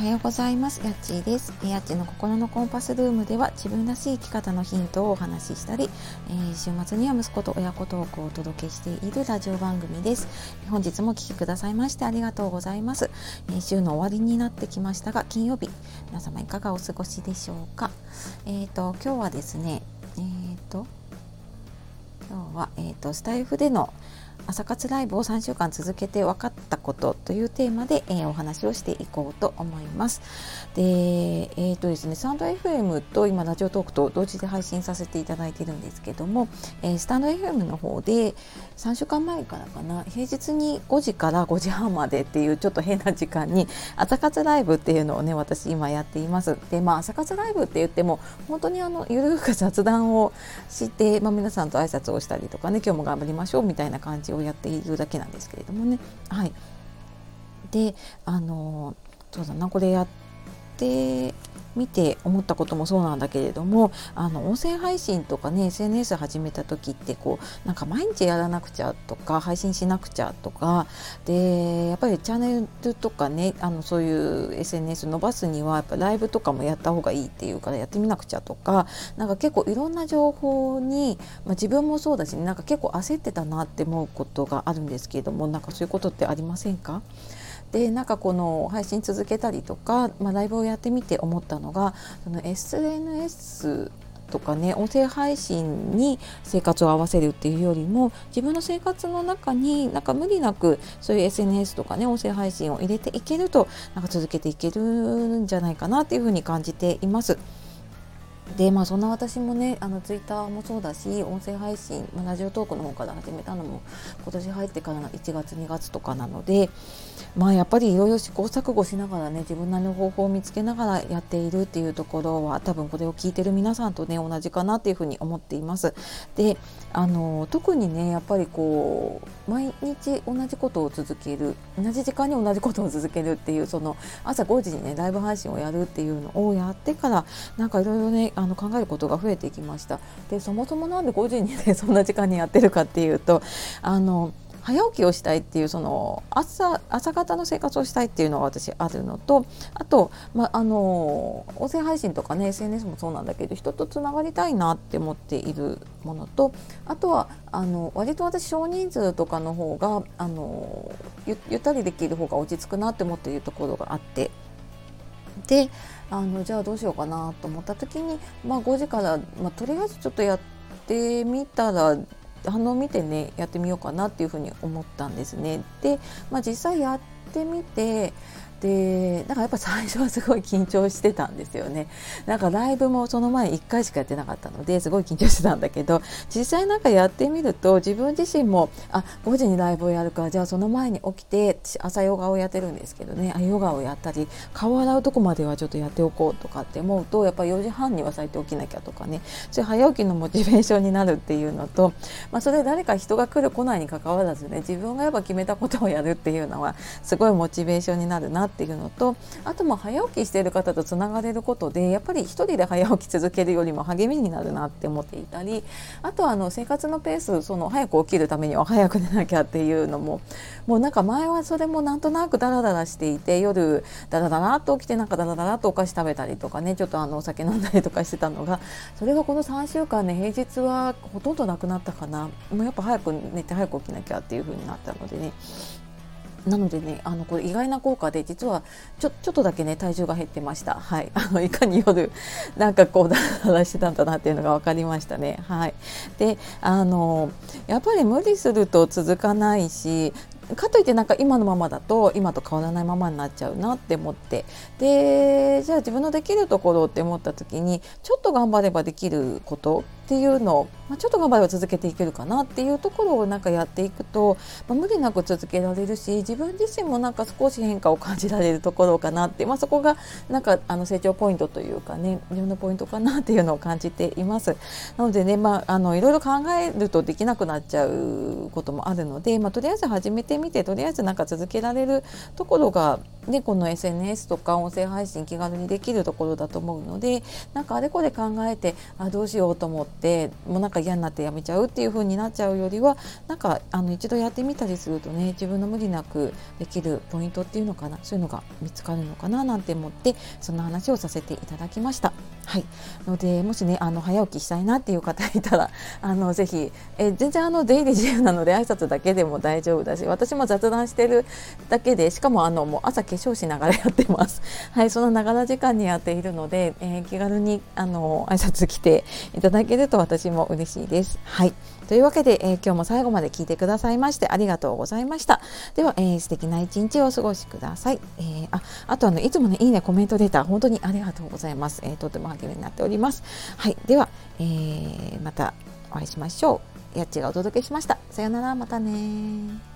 はようございます。やっちーです。やっちの心のコンパスルームでは自分らしい生き方のヒントをお話ししたり、えー、週末には息子と親子トークをお届けしているラジオ番組です。本日もお聴きくださいましてありがとうございます、えー、週の終わりになってきましたが金曜日皆様いかがお過ごしでしょうか？えっ、ー、と今日はですねえっ、と今日はえっ、とスタイフでの朝活ライブを3週間続けて分かったことというテーマで、えー、お話をしていこうと思います。で、えーとですね、スタンド FM と今ラジオトークと同時で配信させていただいているんですけども、えー、スタンド FM の方で3週間前からかな平日に5時から5時半までっていうちょっと変な時間に朝活ライブっていうのをね私今やっています。でまあ朝活ライブって言っても本当にあのゆるく雑談をして、まあ、皆さんと挨拶をしたりとかね今日も頑張りましょうみたいな感じをやっているだけなんですけれどもね。はい、であのそうだなこれやって見て思ったこともそうなんだけれどもあの音声配信とかね SNS 始めた時ってこうなんか毎日やらなくちゃとか配信しなくちゃとかでやっぱりチャンネルとかねあのそういう SNS 伸ばすにはやっぱライブとかもやった方がいいっていうからやってみなくちゃとかなんか結構いろんな情報に、まあ、自分もそうだしなんか結構焦ってたなって思うことがあるんですけれどもなんかそういうことってありませんか？でなんかこの配信続けたりとか、まあ、ライブをやってみて思ったのがその SNS とかね音声配信に生活を合わせるっていうよりも自分の生活の中になんか無理なくそういう SNS とかね音声配信を入れていけるとなんか続けていけるんじゃないかなっていうふうに感じています。でまあそんな私もねあのツイッターもそうだし音声配信、まあ、ラジオトークの方から始めたのも今年入ってからの1月2月とかなのでまあやっぱりいろいろ試行錯誤しながらね自分なりの方法を見つけながらやっているっていうところは多分これを聞いてる皆さんとね同じかなっていうふうに思っています。であの特にねやっぱりこう毎日同じことを続ける同じ時間に同じことを続けるっていうその朝5時にねライブ配信をやるっていうのをやってからなんかいろいろねあの考えることが増えてきました。でそもそもなんで5時にねそんな時間にやってるかっていうとあの早起きをしたいっていうその朝朝方の生活をしたいっていうのが私あるのとあと、まあの音声配信とかね SNS もそうなんだけど人とつながりたいなって思っているものとあとはあの割と私少人数とかの方があのゆったりできる方が落ち着くなって思っているところがあってであのじゃあどうしようかなと思った時に、まあ、5時から、まあ、とりあえずちょっとやってみたら反応見てねやってみようかなっていうふうに思ったんですね。で、まあ、実際やってみてでなんかやっぱ最初はすごい緊張してたんですよね。なんかライブもその前1回しかやってなかったのですごい緊張してたんだけど実際なんかやってみると自分自身もあ5時にライブをやるからじゃあその前に起きて朝ヨガをやってるんですけどねあヨガをやったり顔洗うとこまではちょっとやっておこうとかって思うとやっぱり4時半には咲いて起きなきゃとかね。そういう早起きのモチベーションになるっていうのと、まあ、それ誰か人が来る来ないにかかわらずね自分がやっぱ決めたことをやるっていうのはすごいモチベーションになるなっていうのとあとも早起きしている方とつながれることでやっぱり1人で早起き続けるよりも励みになるなって思っていたりあとはあの生活のペースその早く起きるためには早く寝なきゃっていうのももうなんか前はそれもなんとなくダラダラしていて夜ダラダラと起きてなんかダラダラとお菓子食べたりとかねちょっとあのお酒飲んだりとかしてたのがそれがこの3週間ね平日はほとんどなくなったかな。もうやっぱ早く寝て早く起きなきゃっていう風になったのでね。なのでねあのこれ意外な効果で実はちょちょっとだけね体重が減ってました。はい。あのいかに夜なんかこうダラダラしてたんだなっていうのが分かりましたね。はい。であのやっぱり無理すると続かないしかといってなんか今のままだと今と変わらないままになっちゃうなって思って。でじゃあ自分のできるところって思った時にちょっと頑張ればできることっていうのを、まあ、ちょっと頑張れば続けていけるかなっていうところをなんかやっていくと、まあ、無理なく続けられるし自分自身もなんか少し変化を感じられるところかなって、まあ、そこがなんかあの成長ポイントというかね自分のポイントかなっていうのを感じています。なのでね、まあ、あのいろいろ考えるとできなくなっちゃうこともあるので、まあ、とりあえず始めてみてとりあえずなんか続けられるところがでこの SNS とか音声配信気軽にできるところだと思うのでなんかあれこれ考えてあどうしようと思ってもうなんか嫌になってやめちゃうっていう風になっちゃうよりはなんかあの一度やってみたりするとね自分の無理なくできるポイントっていうのかなそういうのが見つかるのかななんて思ってそんな話をさせていただきました。はいのでもしねあの早起きしたいなっていう方いたら あのぜひえ全然あの出入り自由なので挨拶だけでも大丈夫だし私も雑談してるだけでしかもあのもう朝化粧しながらやってます。はいそのながら時間にやっているので、えー、気軽にあの挨拶来ていただけると私も嬉しいです。はいというわけで、えー、今日も最後まで聞いてくださいましてありがとうございました。では、えー、素敵な一日をお過ごしください。えー、ああとあのいつもねいいねコメント出た本当にありがとうございます。えー、とても励みになっております。はい、では、えー、またお会いしましょう。やっちがお届けしました。さようなら、またね